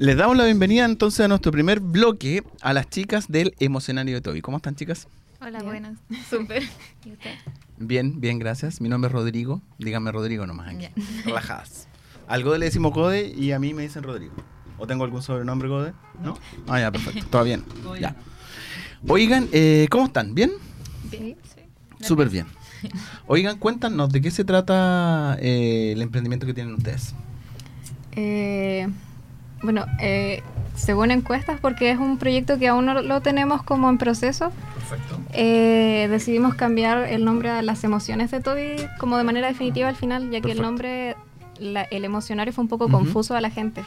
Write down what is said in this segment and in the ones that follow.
Les damos la bienvenida entonces a nuestro primer bloque a las chicas del emocionario de Toby. ¿Cómo están chicas? Hola, buenas. Súper. ¿Y usted? Bien, bien, gracias. Mi nombre es Rodrigo. Díganme Rodrigo nomás aquí. Relajadas. Al Gode le decimos Gode y a mí me dicen Rodrigo. ¿O tengo algún sobrenombre Gode? ¿No? Ah, ya, perfecto. Todo bien. Ya. Oigan, eh, ¿cómo están? ¿Bien? Bien, sí. Súper bien. Oigan, cuéntanos de qué se trata eh, el emprendimiento que tienen ustedes. Eh, bueno, eh, según encuestas, porque es un proyecto que aún no lo tenemos como en proceso, Perfecto. eh, decidimos cambiar el nombre a las emociones de Toby como de manera definitiva al final, ya que el nombre, la- el emocionario fue un poco confuso a la gente.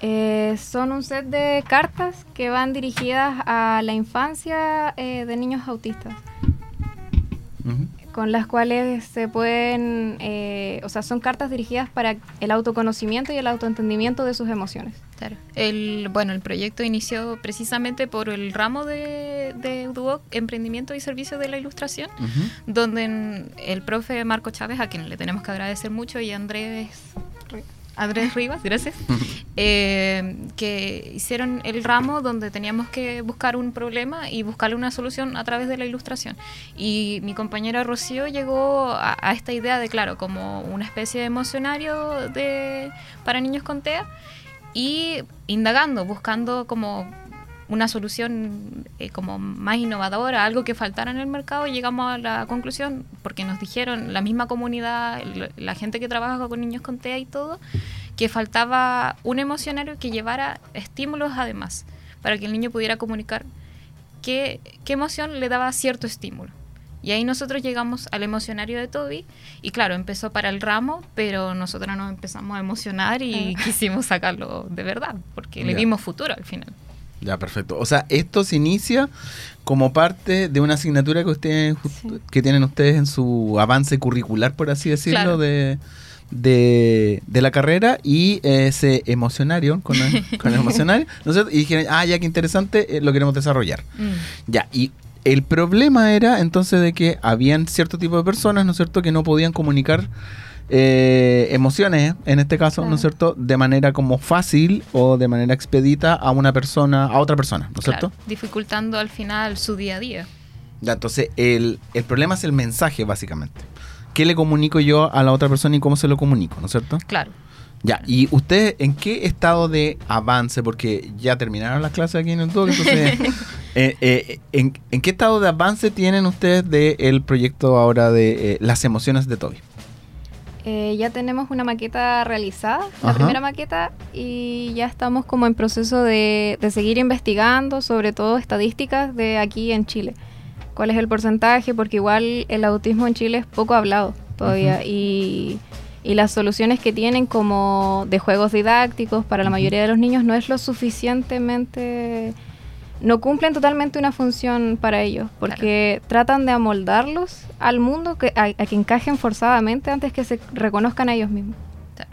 Eh, son un set de cartas que van dirigidas a la infancia eh, de niños autistas Ujú. Con las cuales se pueden, eh, o sea, son cartas dirigidas para el autoconocimiento y el autoentendimiento de sus emociones. Claro. El, bueno, el proyecto inició precisamente por el ramo de, de UDUOC, Emprendimiento y Servicio de la Ilustración, Ujú. donde en- el profe Marco Chávez, a quien le tenemos que agradecer mucho, y Andrés, Andrés Rivas, gracias, eh, que hicieron el ramo donde teníamos que buscar un problema y buscarle una solución a través de la ilustración. Y mi compañera Rocío llegó a, a esta idea de, claro, como una especie de emocionario de, para niños con TEA y indagando, buscando como una solución eh, como más innovadora, algo que faltara en el mercado, llegamos a la conclusión, porque nos dijeron la misma comunidad, la gente que trabaja con niños con TEA y todo, que faltaba un emocionario que llevara estímulos además, para que el niño pudiera comunicar qué, qué emoción le daba cierto estímulo. Y ahí nosotros llegamos al emocionario de Toby y claro, empezó para el ramo, pero nosotros nos empezamos a emocionar y quisimos sacarlo de verdad, porque le vimos futuro al final. Ya, perfecto. O sea, esto se inicia como parte de una asignatura que ustedes Sí. que tienen ustedes en su avance curricular, por así decirlo, Claro. de, de, de la carrera y eh, se emocionaron con el, con el emocionario, ¿no es cierto? Y dijeron, ah, ya qué interesante, eh, lo queremos desarrollar. Mm, Ya, y el problema era entonces de que habían cierto tipo de personas, ¿no es cierto?, que no podían comunicar eh, emociones, en este caso, ¿no es cierto?, de manera como fácil o de manera expedita a una persona, a otra persona, ¿no es claro, cierto? dificultando al final su día a día. Ya, entonces el, el problema es el mensaje, básicamente. ¿Qué le comunico yo a la otra persona y cómo se lo comunico, ¿no es cierto? Claro. Ya, ¿y ustedes en qué estado de avance? Porque ya terminaron las clases aquí en el TUC, entonces, eh, eh, ¿en, en qué estado de avance tienen ustedes del proyecto ahora de eh, las emociones de Toby? Eh, ya tenemos una maqueta realizada, la primera maqueta, y ya estamos como en proceso de, de seguir investigando, sobre todo estadísticas de aquí en Chile. ¿Cuál es el porcentaje? Porque igual el autismo en Chile es poco hablado todavía y, y las soluciones que tienen como de juegos didácticos para la mayoría de los niños no es lo suficientemente... No cumplen totalmente una función para ellos, porque tratan de amoldarlos al mundo que, a, a que encajen forzadamente antes que se reconozcan a ellos mismos. claro.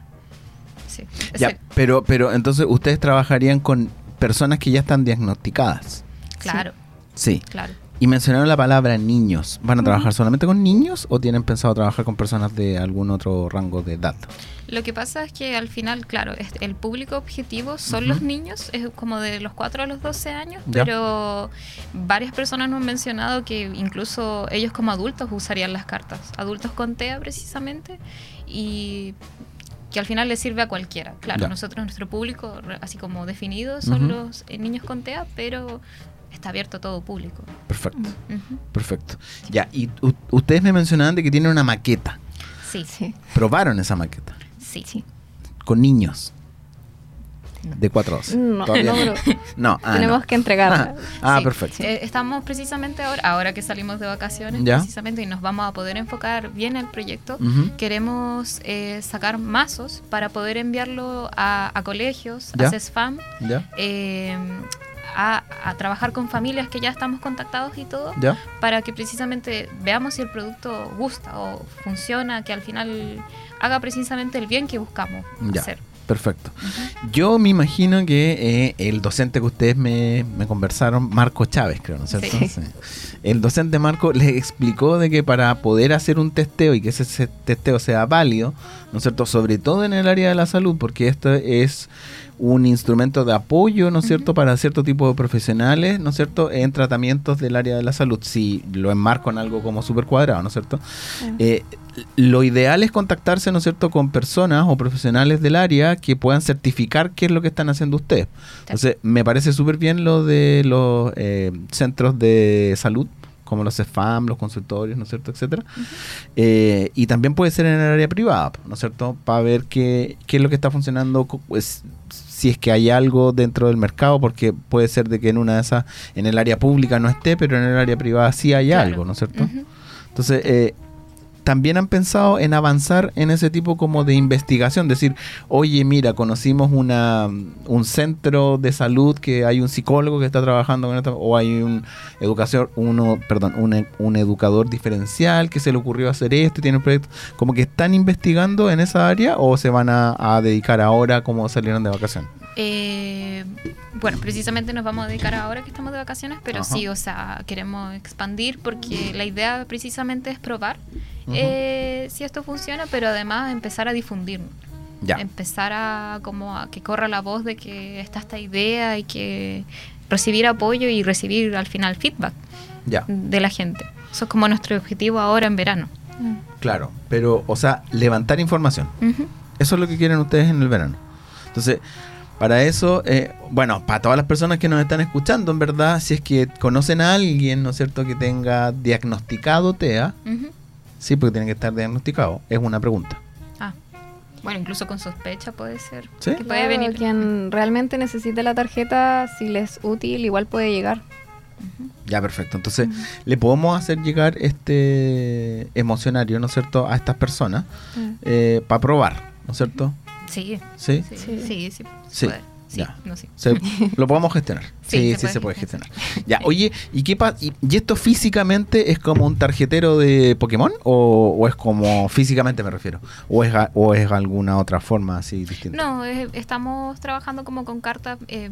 Sí. Ya, pero, pero entonces ustedes trabajarían con personas que ya están diagnosticadas. claro, Sí. claro. Y mencionaron la palabra niños. ¿Van a trabajar solamente con niños o tienen pensado trabajar con personas de algún otro rango de edad? Lo que pasa es que al final, claro, el público objetivo son los niños, es como de los 4 a los 12 años, Ya. pero varias personas nos han mencionado que incluso ellos como adultos usarían las cartas, adultos con TEA precisamente, y que al final les sirve a cualquiera. Claro, Ya. nosotros, nuestro público, así como definido, son los eh, niños con TEA, pero está abierto a todo público. Perfecto. Perfecto. Ya, y ustedes me mencionaban de que tienen una maqueta. Sí, Sí. Probaron esa maqueta sí. Sí. con niños de 4 a 12. No, Todavía no, ah, tenemos no. que entregarla. Ah, Sí. perfecto. Eh, estamos precisamente ahora, ahora que salimos de vacaciones, Ya. precisamente, y nos vamos a poder enfocar bien el proyecto. Queremos eh, sacar mazos para poder enviarlo a, a colegios, Ya. a CESFAM, ¿Ya? eh, a, a trabajar con familias que ya estamos contactados y todo, ¿Ya? para que precisamente veamos si el producto gusta o funciona, que al final haga precisamente el bien que buscamos Ya. hacer. Perfecto. Yo me imagino que eh, el docente que ustedes me, conversaron, Marco Chávez, creo, ¿no es cierto? Sí. El docente Marco les explicó de que para poder hacer un testeo y que ese testeo sea válido, ¿no es cierto? Sobre todo en el área de la salud, porque esto es un instrumento de apoyo, ¿no es cierto?, para cierto tipo de profesionales, ¿no es cierto?, en tratamientos del área de la salud, si lo enmarco en algo como súper cuadrado, ¿no es cierto? Eh, lo ideal es contactarse, ¿no es cierto?, con personas o profesionales del área que puedan certificar qué es lo que están haciendo ustedes. Entonces, me parece súper bien lo de los eh, centros de salud, como los CEFAM, los consultorios, ¿no es cierto?, etcétera. Eh, y también puede ser en el área privada, ¿no es cierto?, para ver qué, qué es lo que está funcionando, pues, si es que hay algo dentro del mercado, porque puede ser de que en una de esas, en el área pública no esté, pero en el área privada sí hay algo, ¿no es cierto? Entonces, eh, también han pensado en avanzar en ese tipo como de investigación, decir, oye, mira, conocimos una, un centro de salud que hay un psicólogo que está trabajando con esto, o hay un educación, uno, perdón, un, un educador diferencial que se le ocurrió hacer esto tiene un proyecto, como que están investigando en esa área o se van a, a dedicar ahora como salieron de vacaciones. Eh, bueno, precisamente nos vamos a dedicar ahora que estamos de vacaciones, pero sí, o sea, queremos expandir porque la idea precisamente es probar eh, si esto funciona, pero además empezar a difundir. Empezar a como a que corra la voz de que está esta idea y que recibir apoyo y recibir al final feedback de la gente. Eso es como nuestro objetivo ahora en verano. Claro, pero, o sea, levantar información. Eso es lo que quieren ustedes en el verano. Entonces, para eso, eh, bueno, para todas las personas que nos están escuchando, en verdad, si es que conocen a alguien, ¿no es cierto?, que tenga diagnosticado TEA, sí, porque tiene que estar diagnosticado, es una pregunta. Ah, bueno, incluso con sospecha puede ser. Sí. puede venir. Quien realmente necesite la tarjeta, si le es útil, igual puede llegar. Ya, perfecto. Entonces, le podemos hacer llegar este emocionario, ¿no es cierto?, a estas personas eh, para probar, ¿no es cierto? Sí. ¿Sí? Sí, sí. sí, sí. Sí, no, sí. lo podemos gestionar. Sí, sí, se, puede, gestionar. Ya, oye, ¿y qué pasa? ¿Y, esto físicamente es como un tarjetero de Pokémon? ¿O, es como físicamente me refiero? ¿O es, ¿O es alguna otra forma así distinta? No, estamos trabajando como con cartas eh,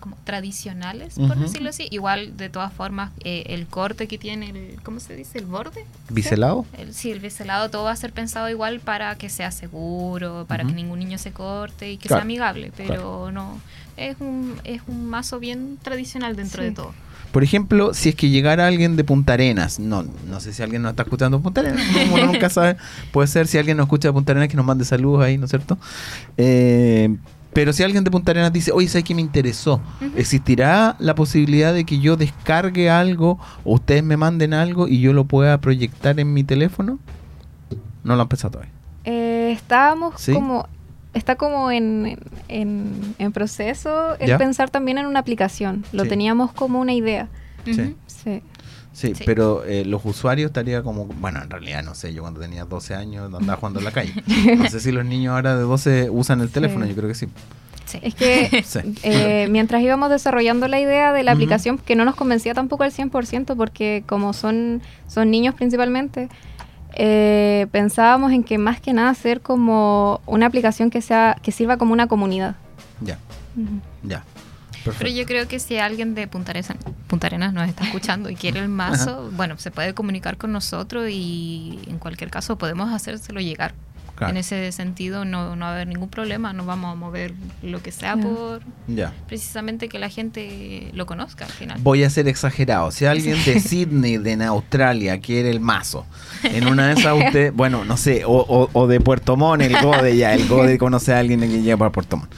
como tradicionales, por decirlo así. Igual, de todas formas, eh, el corte que tiene, el, ¿cómo se dice? ¿El borde? ¿Biselado? ¿Sí? El, biselado, todo va a ser pensado igual para que sea seguro, para que ningún niño se corte y que sea amigable, pero no, es un, es un mazo bien tradicional dentro de todo. Por ejemplo, si es que llegara alguien de Punta Arenas, no, no sé si alguien nos está escuchando de Punta Arenas, uno nunca sabe, puede ser si alguien nos escucha de Punta Arenas que nos mande saludos ahí, ¿no es cierto? Eh, pero si alguien de Punta Arenas dice, oye, ¿sabes qué me interesó? ¿Existirá la posibilidad de que yo descargue algo o ustedes me manden algo y yo lo pueda proyectar en mi teléfono? No lo han pensado todavía. Eh, estábamos como... Está como en, en, proceso el pensar también en una aplicación. Lo teníamos como una idea. Sí. sí. Sí, pero eh, los usuarios estaría como, bueno, en realidad no sé, yo cuando tenía 12 años andaba jugando en la calle. No sé si los niños ahora de 12 usan el teléfono, yo creo que sí. sí. Es que eh, mientras íbamos desarrollando la idea de la aplicación, que no nos convencía tampoco al 100%, porque como son, son niños principalmente, eh, pensábamos en que más que nada hacer como una aplicación que sea que sirva como una comunidad. Ya. Ya. Pero yo creo que si alguien de Punta Arenas, Punta Arenas nos está escuchando y quiere el mazo, bueno, se puede comunicar con nosotros y en cualquier caso podemos hacérselo llegar. En ese sentido no, no va a haber ningún problema, no vamos a mover lo que sea por precisamente que la gente lo conozca al final. Voy a ser exagerado, si alguien de Sydney, de Australia, quiere el mazo, en una de esas usted, bueno, no sé, o, o, de Puerto Montt, el Gode ya, el Gode conoce a alguien que llega para Puerto Montt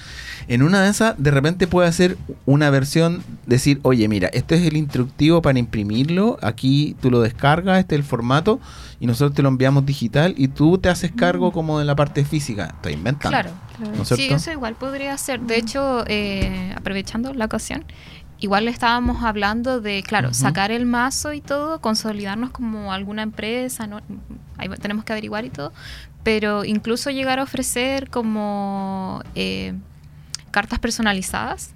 en una de esas, de repente puede hacer una versión, decir, oye, mira, este es el instructivo para imprimirlo, aquí tú lo descargas, este es el formato, y nosotros te lo enviamos digital y tú te haces cargo mm. como de la parte física. Estoy inventando. Claro, sí, eso igual podría ser. De hecho, eh, aprovechando la ocasión, igual le estábamos hablando de, claro, sacar el mazo y todo, consolidarnos como alguna empresa, ¿no? Ahí tenemos que averiguar y todo, pero incluso llegar a ofrecer como... Eh, cartas personalizadas.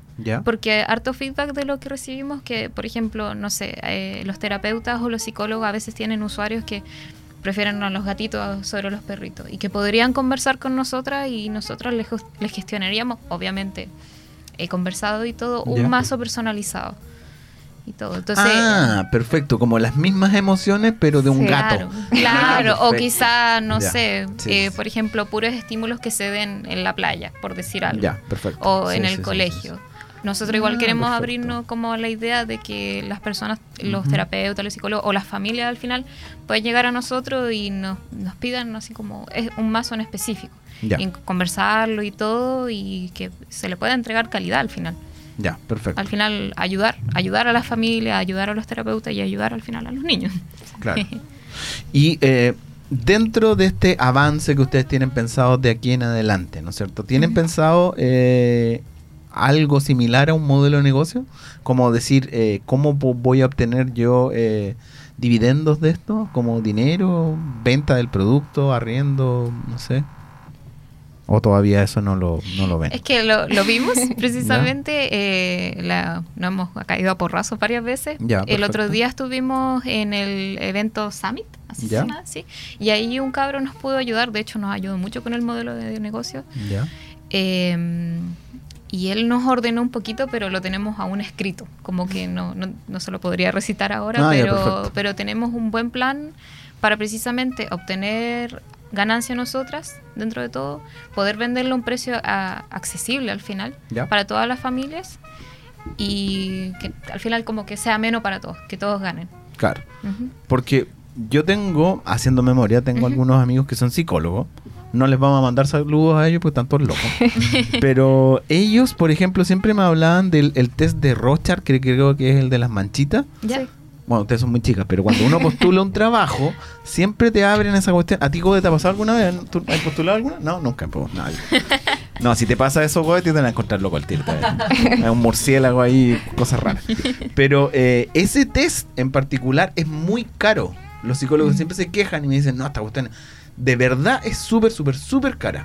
Porque harto feedback de lo que recibimos, que por ejemplo, no sé, eh, los terapeutas o los psicólogos a veces tienen usuarios que prefieren a los gatitos sobre los perritos y que podrían conversar con nosotras y nosotros les, les gestionaríamos, obviamente, he conversado y todo, un mazo personalizado. Y todo. Entonces, ah, perfecto, como las mismas emociones, pero de un gato. Claro, o quizá, no sé, eh, por ejemplo, puros estímulos que se den en la playa, por decir algo. Ya, perfecto. O en el colegio. Nosotros igual ah, queremos abrirnos como la idea de que las personas, los terapeutas, los psicólogos o las familias al final pueden llegar a nosotros y nos, nos pidan así como es un mazo en específico. Y conversarlo y todo y que se le pueda entregar calidad al final. Ya, perfecto. Al final ayudar, ayudar a la familia, ayudar a los terapeutas y ayudar al final a los niños. Claro. y eh, dentro de este avance que ustedes tienen pensado de aquí en adelante, ¿no es cierto? ¿Tienen pensado eh, algo similar a un modelo de negocio? Como decir, eh, ¿cómo voy a obtener yo eh, dividendos de esto? ¿Como dinero, venta del producto, arriendo, no sé? ¿O todavía eso no lo, no lo ven? Es que lo, vimos precisamente, eh, la, nos hemos caído a porrazos varias veces. el otro día estuvimos en el evento Summit, así y ahí un cabro nos pudo ayudar, de hecho nos ayudó mucho con el modelo de negocio. Ya. Eh, y él nos ordenó un poquito, pero lo tenemos aún escrito, como que no, no, no se lo podría recitar ahora, ah, pero, pero tenemos un buen plan para precisamente obtener ganancia nosotras, dentro de todo, poder venderlo a un precio accesible al final, para todas las familias, y que al final como que sea menos para todos, que todos ganen. Claro, porque yo tengo, haciendo memoria, tengo algunos amigos que son psicólogos, no les vamos a mandar saludos a ellos porque están todos locos. Pero ellos, por ejemplo, siempre me hablaban del test de Rochard, que creo que es el de las manchitas. Ya. Bueno, ustedes son muy chicas, pero cuando uno postula un trabajo, siempre te abren esa cuestión. ¿A ti, Gode, te ha pasado alguna vez? ¿Has postulado alguna? No, nunca. Pues, nadie. No, si te pasa eso, Gode, te van a encontrar loco al tiro. Hay un murciélago ahí, cosas raras. Pero eh, ese test en particular es muy caro. Los psicólogos siempre se quejan y me dicen, no, esta cuestión de verdad es súper, súper, súper cara.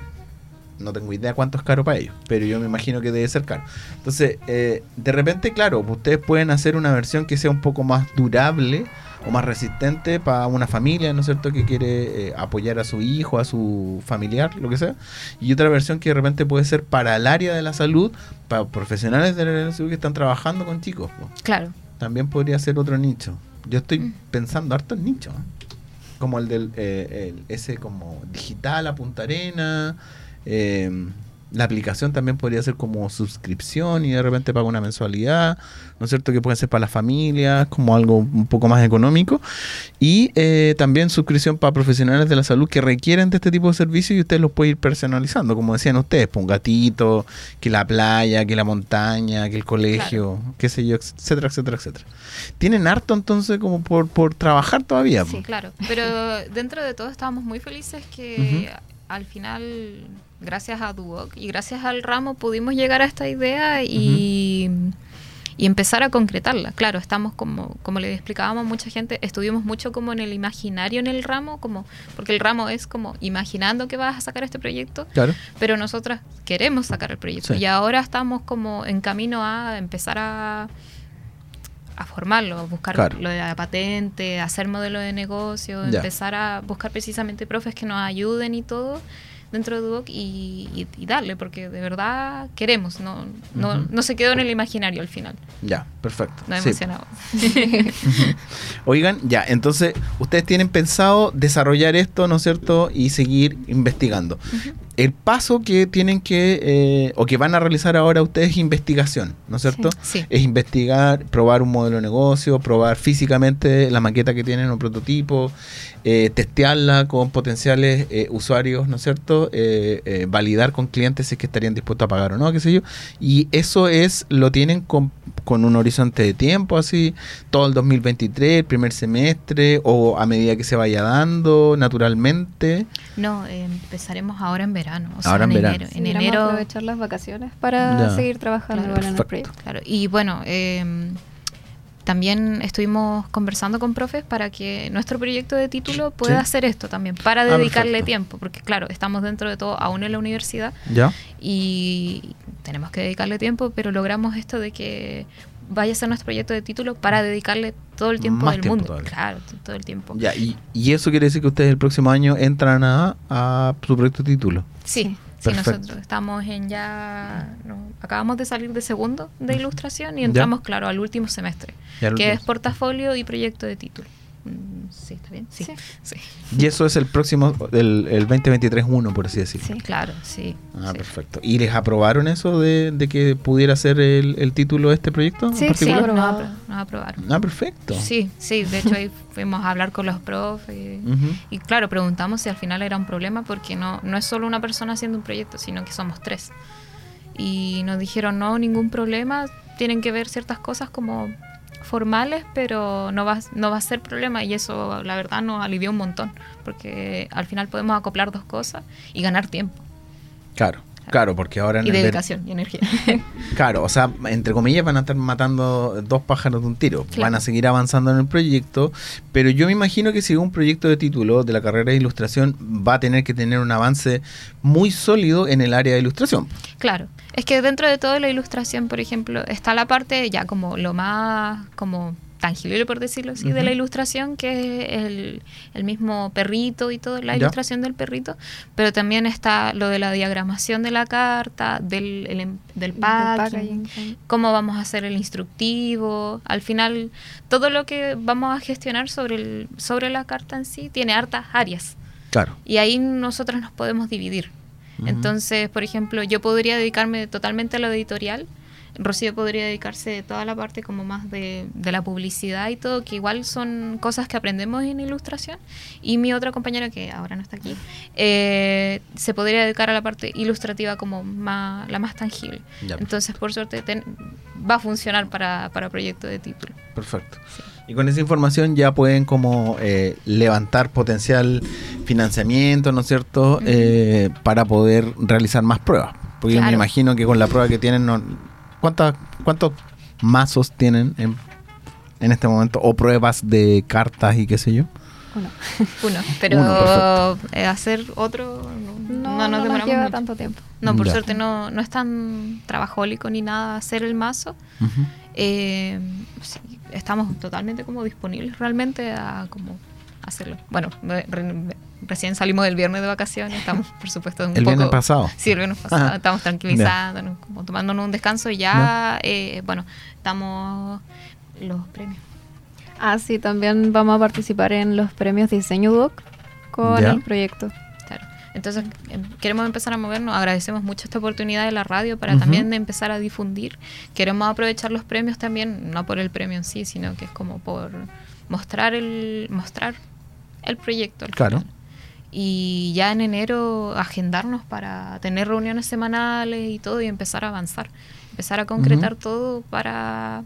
No tengo idea cuánto es caro para ellos, pero yo me imagino que debe ser caro. Entonces, eh, de repente, claro, ustedes pueden hacer una versión que sea un poco más durable o más resistente para una familia, ¿no es cierto?, que quiere eh, apoyar a su hijo, a su familiar, lo que sea. Y otra versión que de repente puede ser para el área de la salud, para profesionales de la salud que están trabajando con chicos. Claro. También podría ser otro nicho. Yo estoy mm. pensando harto en nicho. ¿eh? como el del eh, ese como digital a Punta Arena. Eh, la aplicación también podría ser como suscripción y de repente paga una mensualidad, ¿no es cierto? Que puede ser para las familias, como algo un poco más económico. Y eh, también suscripción para profesionales de la salud que requieren de este tipo de servicios y usted los puede ir personalizando, como decían ustedes, pues un gatito, que la playa, que la montaña, que el colegio, qué sé yo, etcétera, etcétera, etcétera. Tienen harto entonces como por, por trabajar todavía. Sí, claro. Pero dentro de todo estábamos muy felices que al final gracias a Duoc y gracias al ramo pudimos llegar a esta idea y, empezar a concretarla. Claro, estamos como, como le explicábamos a mucha gente, estuvimos mucho como en el imaginario en el ramo, como porque el ramo es como imaginando que vas a sacar este proyecto, pero nosotras queremos sacar el proyecto y ahora estamos como en camino a empezar a a formarlo, a buscar lo de la patente, hacer modelo de negocio, empezar a buscar precisamente profes que nos ayuden y todo dentro de Duoc y, darle, porque de verdad queremos, no, no, no se quedó en el imaginario al final. Ya, perfecto. No emocionado. Oigan, ya, entonces ustedes tienen pensado desarrollar esto, ¿no es cierto? Y seguir investigando. El paso que tienen que, eh, o que van a realizar ahora ustedes es investigación, ¿no es cierto? Sí, Es investigar, probar un modelo de negocio, probar físicamente la maqueta que tienen o prototipo, eh, testearla con potenciales eh, usuarios, ¿no es cierto? Eh, validar con clientes si es que estarían dispuestos a pagar o no, qué sé yo. Y eso es, lo tienen con, con, un horizonte de tiempo, así, todo el 2023, el primer semestre, o a medida que se vaya dando naturalmente. No, empezaremos ahora en verano. Ahora en, verano. Enero. en enero. aprovechar las vacaciones para seguir trabajando en el proyecto. Claro, y bueno, eh, también estuvimos conversando con profes para que nuestro proyecto de título pueda hacer esto también, para ah, dedicarle tiempo, porque claro, estamos dentro de todo aún en la universidad ¿Ya? y tenemos que dedicarle tiempo, pero logramos esto de que vaya a ser nuestro proyecto de título para dedicarle todo el tiempo Más del tiempo mundo. todavía. Claro, todo el tiempo. Ya, y, y eso quiere decir que ustedes el próximo año entran a, a su proyecto de título. Sí, sí, nosotros estamos en ya. no, acabamos de salir de segundo de ilustración y Ya. entramos, claro, al último semestre, que es portafolio y proyecto de título. Mm, Sí, está bien. Sí, Sí. sí, Y eso es el próximo, el, el 2023-1, por así decirlo. Sí. claro, sí. Ah, sí. perfecto. ¿Y les aprobaron eso de, de que pudiera ser el, el título de este proyecto? en Sí, sí, nos, aprobaron. Ah, perfecto. Sí, sí, de hecho ahí fuimos a hablar con los profes. Ujú. Y claro, preguntamos si al final era un problema porque no, no es solo una persona haciendo un proyecto, sino que somos tres. Y nos dijeron, no, ningún problema, tienen que ver ciertas cosas como formales, pero no va, no va a ser problema y eso la verdad nos alivió un montón, porque al final podemos acoplar dos cosas y ganar tiempo. Claro, claro, porque ahora en y el ver- dedicación y energía. Claro, o sea, entre comillas van a estar matando dos pájaros de un tiro. Claro. Van a seguir avanzando en el proyecto, pero yo me imagino que si un proyecto de título de la carrera de ilustración va a tener que tener un avance muy sólido en el área de ilustración. Claro, es que dentro de todo la ilustración, por ejemplo, está la parte ya como lo más como tangible, por decirlo así, de la ilustración, que es el, el mismo perrito y todo, la Ya. ilustración del perrito, pero también está lo de la diagramación de la carta, del, el em- del packing, packaging. cómo vamos a hacer el instructivo, al final todo lo que vamos a gestionar sobre, el, sobre la carta en sí tiene hartas áreas. Claro. Y ahí nosotros nos podemos dividir. Entonces, por ejemplo, yo podría dedicarme totalmente a lo editorial. Rocío podría dedicarse a toda la parte como más de, de la publicidad y todo, que igual son cosas que aprendemos en ilustración. Y mi otra compañera, que ahora no está aquí, eh, se podría dedicar a la parte ilustrativa como más, la más tangible. Ya. Entonces, por suerte, ten- va a funcionar para, para proyecto de título. Perfecto. Y con esa información ya pueden como eh, levantar potencial financiamiento, ¿no es cierto?. Eh, para poder realizar más pruebas. Porque yo me imagino que con la prueba que tienen, no, ¿cuántas, ¿cuántos mazos tienen en, en este momento? O pruebas de cartas y qué sé yo. Uno. Uno, pero Uno, eh, hacer otro no, No, no no, nos lleva mucho. tanto tiempo. No, por Ya. suerte no, no es tan trabajólico ni nada hacer el mazo. Eh, sí, estamos totalmente como disponibles realmente a como hacerlo. Bueno, re- re- recién salimos del viernes de vacaciones, estamos por supuesto un El poco... viernes pasado. Sí, el viernes pasado. Ajá. Estamos tranquilizándonos, como tomándonos un descanso y ya, eh, bueno, estamos los premios. Ah, sí, también vamos a participar en los premios Diseño Doc con Ya. el proyecto. Claro. Entonces, em, queremos empezar a movernos. Agradecemos mucho esta oportunidad de la radio para también empezar a difundir. Queremos aprovechar los premios también, no por el premio en sí, sino que es como por mostrar el mostrar el proyecto. al Claro. final. Y ya en enero agendarnos para tener reuniones semanales y todo y empezar a avanzar. Empezar a concretar todo para,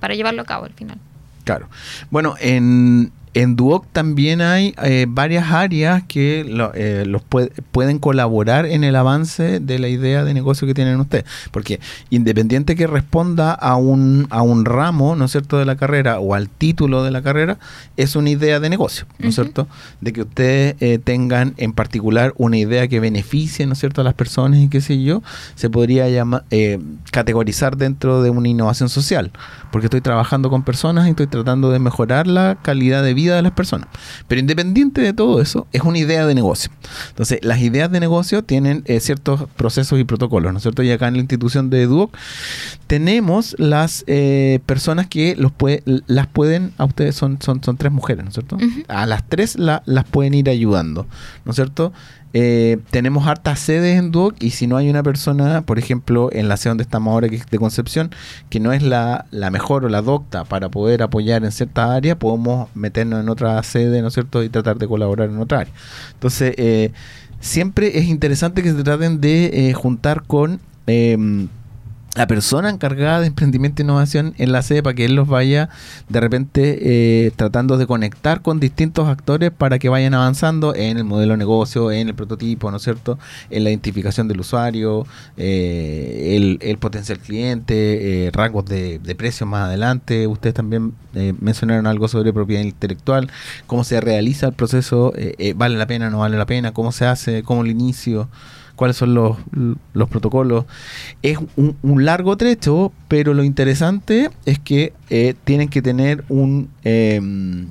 para llevarlo a cabo al final. Claro. Bueno, en, en Duoc también hay eh, varias áreas que lo- eh, los pue- pueden colaborar en el avance de la idea de negocio que tienen ustedes. Porque independiente que responda a un, a un ramo, ¿no es cierto?, de la carrera o al título de la carrera, es una idea de negocio, ¿no es cierto? De que ustedes eh, tengan en particular una idea que beneficie, ¿no es cierto?, a las personas y qué sé yo, se podría llamar, eh, categorizar dentro de una innovación social. Porque estoy trabajando con personas y estoy tratando de mejorar la calidad de vida de las personas. Pero independiente de todo eso, es una idea de negocio. Entonces, las ideas de negocio tienen eh, ciertos procesos y protocolos, ¿no es cierto? Y acá en la institución de Duoc tenemos las eh, personas que los puede, las pueden, a ustedes son, son, son tres mujeres, ¿no es cierto? A las tres la- las pueden ir ayudando, ¿no es cierto? Eh, tenemos hartas sedes en Duoc y si no hay una persona, por ejemplo, en la sede donde estamos ahora, que es de Concepción, que no es la, la mejor o la docta para poder apoyar en cierta área, podemos meternos en otra sede, ¿no es cierto? Y tratar de colaborar en otra área. Entonces, eh, siempre es interesante que se traten de eh, juntar con... la persona encargada de emprendimiento e innovación en la sede para que él los vaya de repente eh, tratando de conectar con distintos actores para que vayan avanzando en el modelo de negocio, en el prototipo, ¿no es cierto? En la identificación del usuario, eh, el, el potencial cliente, eh, rangos de, de precios más adelante. Ustedes también eh, mencionaron algo sobre propiedad intelectual, cómo se realiza el proceso, eh, eh, vale la pena, no vale la pena, cómo se hace, cómo el inicio cuáles son los, los protocolos. Es un, largo trecho, pero lo interesante es que eh, tienen que tener un... Em,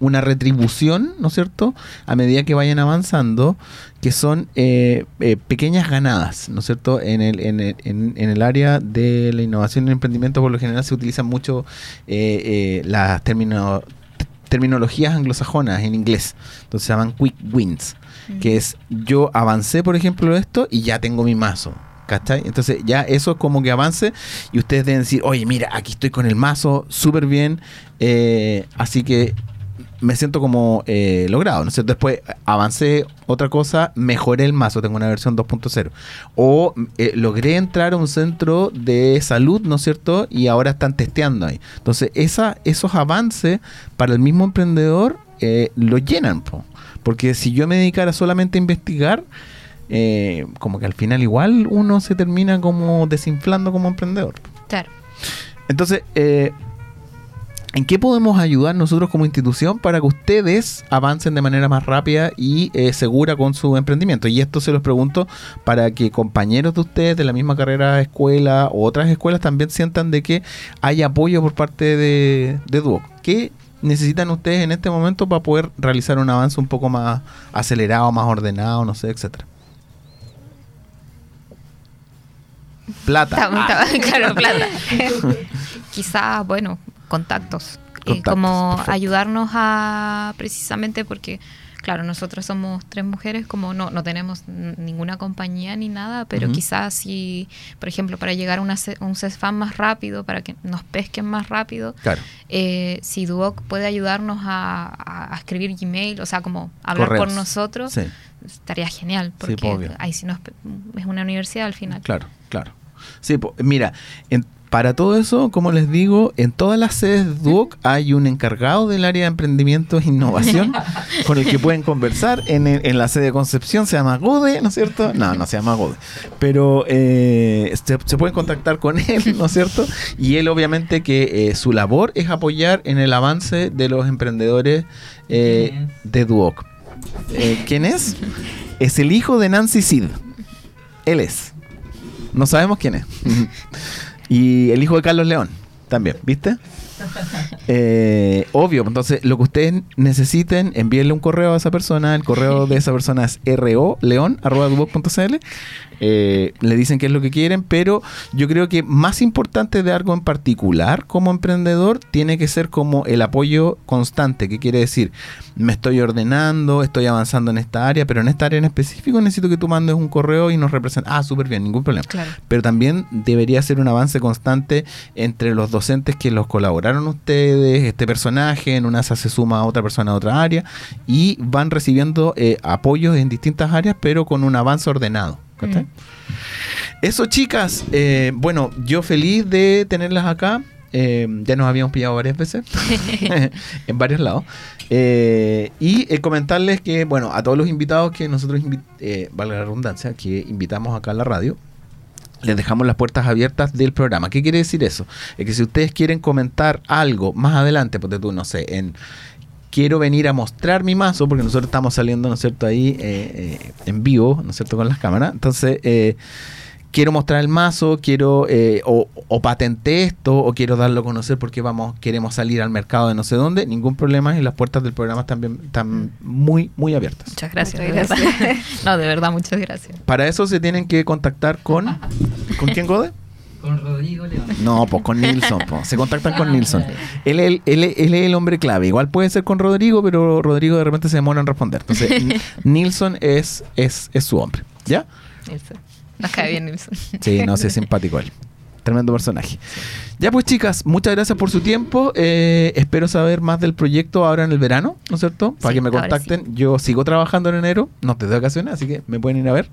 una retribución, ¿no es cierto?, a medida que vayan avanzando, que son eh, eh, pequeñas ganadas, ¿no es cierto?, en el, en, el, en, el área de la innovación y el emprendimiento, por lo general se utilizan mucho eh, las terminologías anglosajonas en inglés, entonces se llaman quick wins, que es yo avancé, por ejemplo, esto y ya tengo mi mazo. ¿Cachai? Entonces ya eso es como que avance y ustedes deben decir, oye, mira, aquí estoy con el mazo, súper bien, así que me siento como eh, logrado, ¿no es cierto? Después avancé otra cosa, mejoré el mazo, tengo una versión 2.0. O eh, logré entrar a un centro de salud, ¿no es cierto? Y ahora están testeando ahí. Entonces, esa, esos avances para el mismo emprendedor eh, lo llenan, porque si yo me dedicara solamente a investigar, eh, como que al final igual uno se termina como desinflando como emprendedor. Claro. Entonces, eh, ¿En qué podemos ayudar nosotros como institución para que ustedes avancen de manera más rápida y eh, segura con su emprendimiento? Y esto se los pregunto para que compañeros de ustedes de la misma carrera, escuela o otras escuelas también sientan de que hay apoyo por parte de, de Duoc. ¿Qué necesitan ustedes en este momento para poder realizar un avance un poco más acelerado, más ordenado, no sé, etcétera? Plata. claro, plata. Quizás, bueno, contactos. Eh, como ayudarnos a precisamente porque claro, nosotros somos tres mujeres, como no, no tenemos ninguna compañía ni nada, pero quizás si, por ejemplo, para llegar a, una, un CESFAM más rápido, para que nos pesquen más rápido, eh, si Duoc puede ayudarnos a, escribir Gmail, o sea, como hablar por nosotros, estaría genial, porque ahí sí nos, es una universidad al final. Claro, claro. Sí, mira, en, para todo eso, como les digo, en todas las sedes de Duoc hay un encargado del área de emprendimiento e innovación con el que pueden conversar. En, la sede de Concepción se llama Gode, ¿no es cierto? No, no se llama Gode. Pero eh, se, pueden contactar con él, ¿no es cierto? Y él obviamente que eh, su labor es apoyar en el avance de los emprendedores eh, de Duoc. ¿Quién es? Es el hijo de Nancy Sid. Él es. No sabemos quién es. Y el hijo de Carlos León también, ¿viste? Eh, obvio, entonces lo que ustedes necesiten, envíenle un correo a esa persona. El correo de esa persona es roleon.cl. Eh, le dicen qué es lo que quieren, pero yo creo que más importante de algo en particular como emprendedor tiene que ser como el apoyo constante, que quiere decir, me estoy ordenando, estoy avanzando en esta área, pero en esta área en específico necesito que tú mandes un correo y nos representes. Ah, súper bien, ningún problema. Pero también debería ser un avance constante entre los docentes que los ustedes, este personaje, en una se suma a otra persona a otra área y van recibiendo eh, apoyos en distintas áreas, pero con un avance ordenado. Mm. Eso, chicas. Eh, bueno, yo feliz de tenerlas acá. Eh, ya nos habíamos pillado varias veces en varios lados. Eh, y comentarles que, bueno, a todos los invitados que nosotros, valga la redundancia, que invitamos acá a la radio, les dejamos las puertas abiertas del programa. ¿Qué quiere decir eso? Es que si ustedes quieren comentar algo más adelante, porque tú, no sé, en quiero venir a mostrar mi mazo, porque nosotros estamos saliendo, ¿no es cierto?, ahí eh, eh, en vivo, ¿no es cierto?, con las cámaras. Entonces, eh, quiero mostrar el mazo, quiero, o, o patenté esto, o quiero darlo a conocer porque vamos, queremos salir al mercado de no sé dónde, ningún problema y las puertas del programa están, están muy, muy abiertas. Muchas gracias. no, de verdad, muchas gracias. Para eso se tienen que contactar con... ¿Con quién, Gode? Con Rodrigo León. No, pues con Nilsson. Se contactan con Nilsson. Él, él, es el hombre clave. Igual puede ser con Rodrigo, pero Rodrigo de repente se demora en responder. Entonces, Nilsson es, es, es su hombre. ¿Ya? Eso. Nos cae bien Nilsson. Sí, no sé, es simpático él. Tremendo personaje. Ya pues chicas, muchas gracias por su tiempo. Eh, espero saber más del proyecto ahora en el verano, ¿no es cierto? Para que me contacten. Yo sigo trabajando en enero, no te doy vacaciones, así que me pueden ir a ver.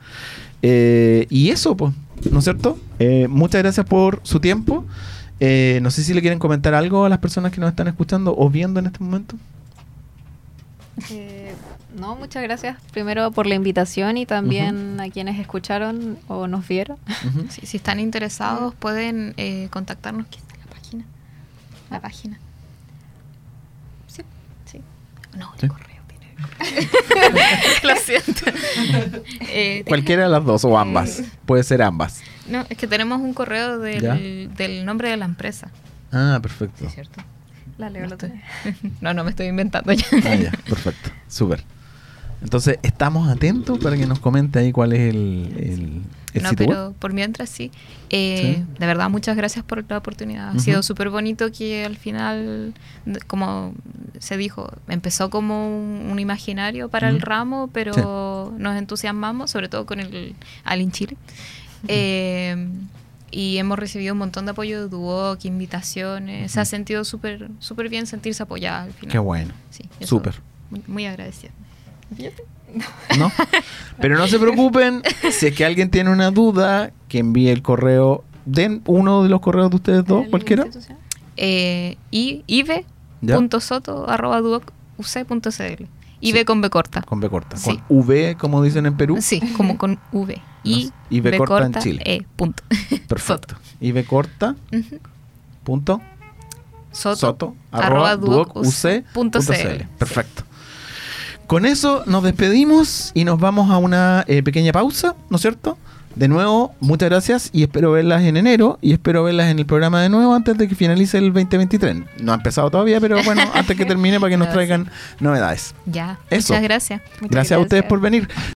Eh, y eso, pues, ¿no es cierto? Eh, muchas gracias por su tiempo. Eh, no sé si le quieren comentar algo a las personas que nos están escuchando o viendo en este momento. No, muchas gracias primero por la invitación y también a quienes escucharon o nos vieron. si están interesados pueden contactarnos. ¿Qué está la página? La página. Sí, sí. No, el correo. Lo siento. Eh, Cualquiera de las dos o ambas. Eh, Puede ser ambas. No, es que tenemos un correo del, nombre de la empresa. Ah, perfecto. Sí, cierto. La leo no, no, no me estoy inventando ya. Ah, ya, perfecto. Súper. Entonces, estamos atentos para que nos comente ahí cuál es el, no, pero por mientras sí. Eh, de verdad, muchas gracias por la oportunidad. Ha sido súper bonito que al final, como se dijo, empezó como un, imaginario para el ramo, pero nos entusiasmamos, sobre todo con el Alin Chile. Eh, y hemos recibido un montón de apoyo de Duoc, invitaciones. Se ha sentido súper súper bien sentirse apoyada al final. Qué bueno. Sí, súper. Muy, muy agradecida. ¿No? Pero no se preocupen, si es que alguien tiene una duda, que envíe el correo, den uno de los correos de ustedes dos, cualquiera. Eh, ive.soto.uc.cl IB con B corta. Con B corta. Con V, como dicen en Perú. Sí, como con V. Y, B, corta, en Chile. E, punto. Perfecto. IB corta. Punto. Soto. arroba, Perfecto. Con eso nos despedimos y nos vamos a una eh, pequeña pausa, ¿no es cierto? De nuevo, muchas gracias y espero verlas en enero y espero verlas en el programa de nuevo antes de que finalice el 2023. No ha empezado todavía, pero bueno, antes que termine para que nos traigan novedades. Ya. Eso. Muchas gracias. gracias, a ustedes por venir.